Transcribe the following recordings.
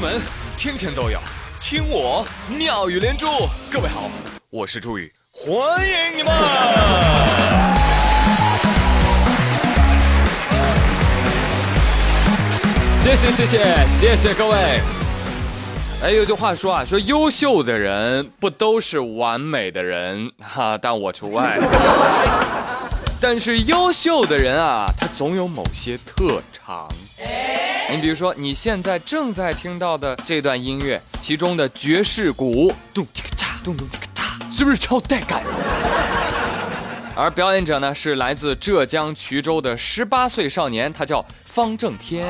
闻天天都有，听我妙语连珠。各位好，我是朱宇，欢迎你们！谢谢谢谢谢谢各位。哎，有句话说啊，说优秀的人不都是完美的人哈，但我除外。但是优秀的人啊，他总有某些特长。你比如说，你现在正在听到的这段音乐，其中的爵士鼓，咚叽个嚓，咚咚叽个嚓，是不是超带感？而表演者呢，是来自浙江衢州的十八岁少年，他叫方正天。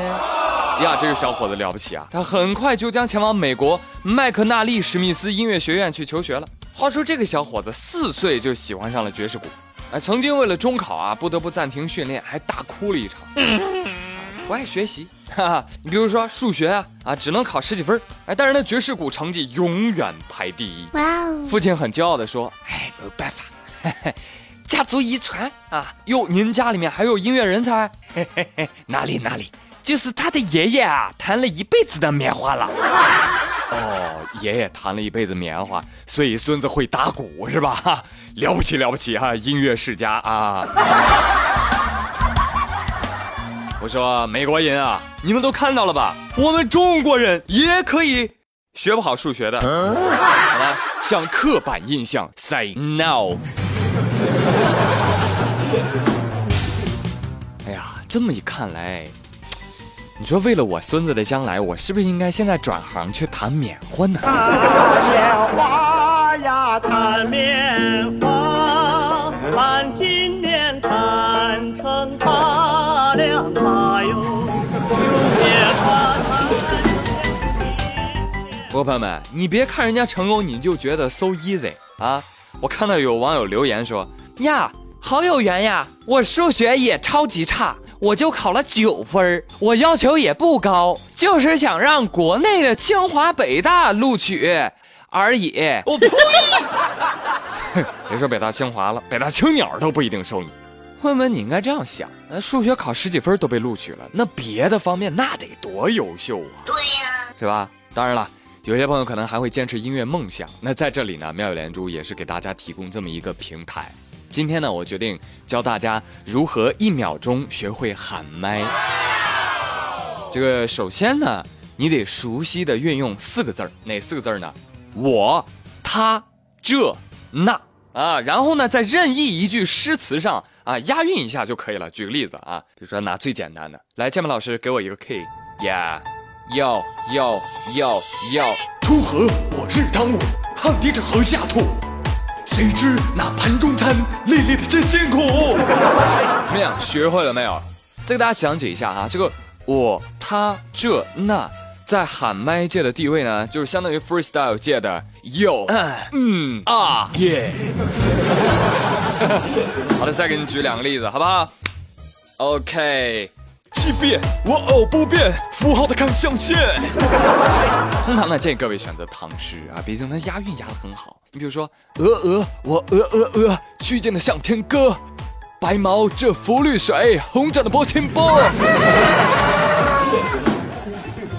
呀，这个小伙子了不起啊！他很快就将前往美国麦克纳利史密斯音乐学院去求学了。话说，这个小伙子四岁就喜欢上了爵士鼓。哎，曾经为了中考啊，不得不暂停训练，还大哭了一场。不爱学习，哈哈。你比如说数学啊，啊，只能考十几分。哎，但是那爵士鼓成绩永远排第一。哇哦！父亲很骄傲地说：“哎，没有办法，家族遗传啊。哟，您家里面还有音乐人才？嘿嘿嘿，哪里哪里，就是他的爷爷啊，弹了一辈子的棉花了。哦，爷爷弹了一辈子棉花，所以孙子会打鼓是吧？了不起了不起哈，音乐世家啊！我说美国人啊，你们都看到了吧？我们中国人也可以学不好数学的，好吧？向刻板印象 say no。哎呀，这么一看来。你说为了我孙子的将来，我是不是应该现在转行去弹棉花呢？弹棉花呀，弹棉花，看今不过朋友们，你别看人家成功，你就觉得 so easy 啊！我看到有网友留言说呀，好有缘呀，我数学也超级差。我就考了九分我要求也不高，就是想让国内的清华北大录取而已。我呸！别说北大清华了，北大青鸟都不一定收你。问问你应该这样想：那数学考十几分都被录取了，那别的方面那得多优秀啊？对呀，是吧？当然了，有些朋友可能还会坚持音乐梦想。那在这里呢，妙语连珠也是给大家提供这么一个平台。今天呢，我决定教大家如何一秒钟学会喊麦。这个首先呢，你得熟悉的运用四个字儿，哪四个字儿呢？我、他、这、那啊。然后呢，在任意一句诗词上啊押韵一下就可以了。举个例子啊，比如说拿最简单的，来，键盘老师给我一个 key，呀，要要要要，锄禾我日当午，汗滴着禾下土。谁知那盘中餐，粒粒的真辛苦。怎么样，学会了没有？再给大家讲解一下哈，这个我、他、这、那，在喊麦界的地位呢，就是相当于 freestyle 界的 yo，嗯啊耶。好的，再给你举两个例子，好不好？OK。即便我偶不变，符号的看象限。通常呢，建议各位选择唐诗啊，毕竟它押韵押的很好。你比如说，鹅鹅我鹅鹅鹅，曲径的向天歌，白毛这浮绿水，红掌的拨清波。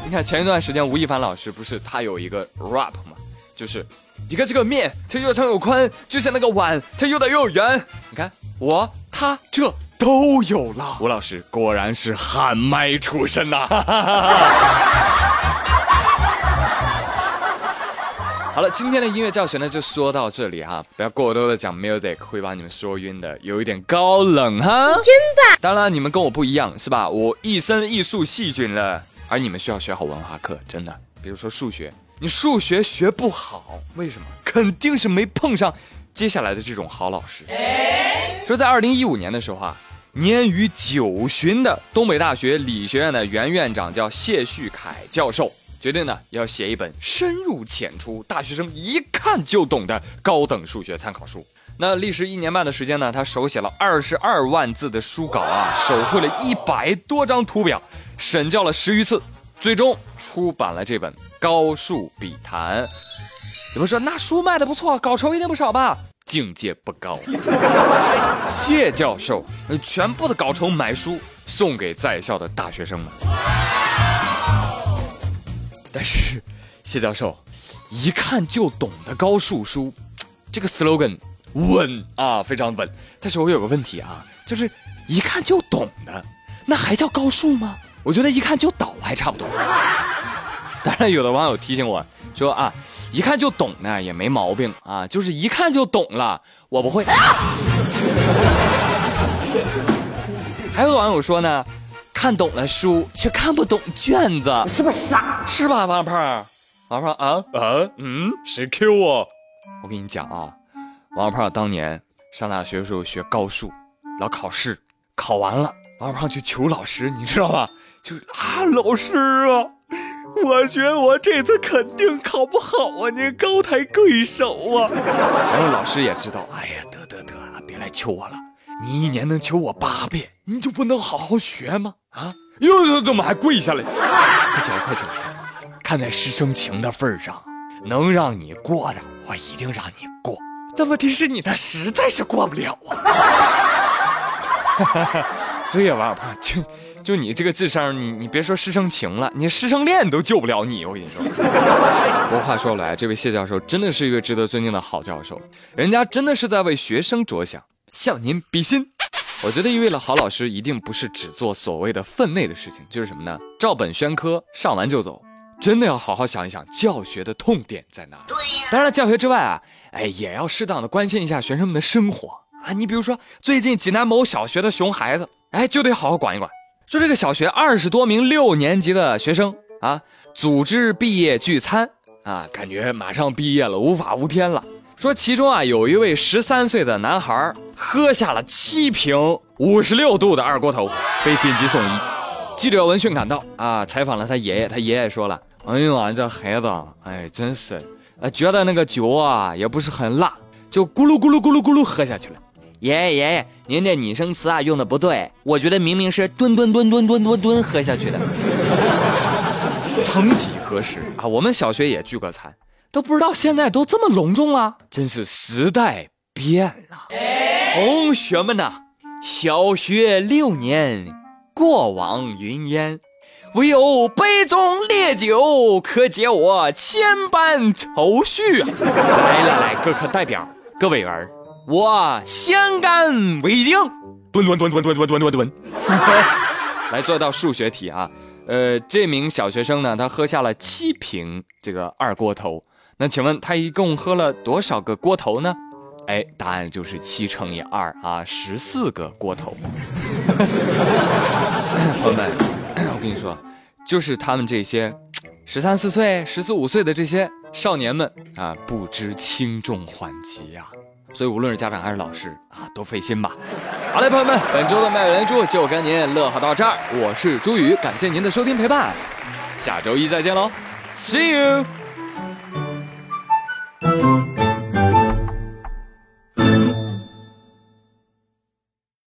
你看前一段时间吴亦凡老师不是他有一个 rap 吗？就是你看这个面，它又长又宽，就像那个碗，它又大又圆。你看我他这。都有了，吴老师果然是喊麦出身呐！好了，今天的音乐教学呢就说到这里哈，不要过多的讲 music，会把你们说晕的，有一点高冷哈。真的？当然你们跟我不一样是吧？我一身艺术细菌了，而你们需要学好文化课，真的。比如说数学，你数学学不好，为什么？肯定是没碰上接下来的这种好老师。说在二零一五年的时候啊。年逾九旬的东北大学理学院的原院长叫谢旭凯教授，决定呢要写一本深入浅出、大学生一看就懂的高等数学参考书。那历时一年半的时间呢，他手写了二十二万字的书稿啊，手绘了一百多张图表，审校了十余次，最终出版了这本《高数笔谈》。有人说那书卖的不错，稿酬一定不少吧？境界不高，谢教授全部的稿酬买书送给在校的大学生们。但是谢教授一看就懂的高数书，这个 slogan 稳啊，非常稳。但是我有个问题啊，就是一看就懂的，那还叫高数吗？我觉得一看就倒还差不多。当然，有的网友提醒我说啊，一看就懂呢也没毛病啊，就是一看就懂了，我不会。还有网友说呢，看懂了书却看不懂卷子，是不是傻？是吧，王胖？王胖啊啊嗯，谁 Q 我？我跟你讲啊，王胖当年上大学的时候学高数，老考试，考完了，王胖去求老师，你知道吧？就啊，老师啊，我觉得我这次肯定考不好啊，您高抬贵手啊。然后老师也知道，哎呀，得得得，别来求我了。你一年能求我八遍，你就不能好好学吗？啊，又怎么还跪下来？快起来，快起来！看在师生情的份上，能让你过的，我一定让你过。但问题是你那实在是过不了啊！对呀，王小胖，就就你这个智商，你你别说师生情了，你师生恋都救不了你。我跟你说。不过话说来，这位谢教授真的是一个值得尊敬的好教授，人家真的是在为学生着想。向您比心。我觉得一位的好老师一定不是只做所谓的分内的事情，就是什么呢？照本宣科，上完就走。真的要好好想一想，教学的痛点在哪？对呀。当然了，教学之外啊，哎，也要适当的关心一下学生们的生活啊。你比如说，最近济南某小学的熊孩子，哎，就得好好管一管。说这个小学二十多名六年级的学生啊，组织毕业聚餐啊，感觉马上毕业了，无法无天了。说其中啊，有一位十三岁的男孩喝下了七瓶五十六度的二锅头，被紧急送医。记者闻讯赶到啊，采访了他爷爷。他爷爷说了：“哎呦啊，这孩子，哎，真是，觉得那个酒啊也不是很辣，就咕噜咕噜咕噜咕噜喝下去了。”爷爷爷爷，您这拟声词啊用的不对，我觉得明明是吨吨吨吨吨吨吨喝下去的。曾几何时啊，我们小学也聚过餐。都不知道现在都这么隆重了，真是时代变了。同学们呐，小学六年，过往云烟，唯有杯中烈酒可解我千般愁绪啊！来来来，各科代表，各位员，我先干为敬。蹲蹲蹲蹲蹲蹲蹲蹲蹲。来做一道数学题啊，呃，这名小学生呢，他喝下了七瓶这个二锅头。那请问他一共喝了多少个锅头呢？哎，答案就是七乘以二啊，十四个锅头。朋友们，我跟你说，就是他们这些十三四岁、十四五岁的这些少年们啊，不知轻重缓急呀。所以无论是家长还是老师啊，都费心吧。好嘞，朋友们，本周的妙语连珠就跟您乐呵到这儿。我是朱宇，感谢您的收听陪伴，下周一再见喽，See you。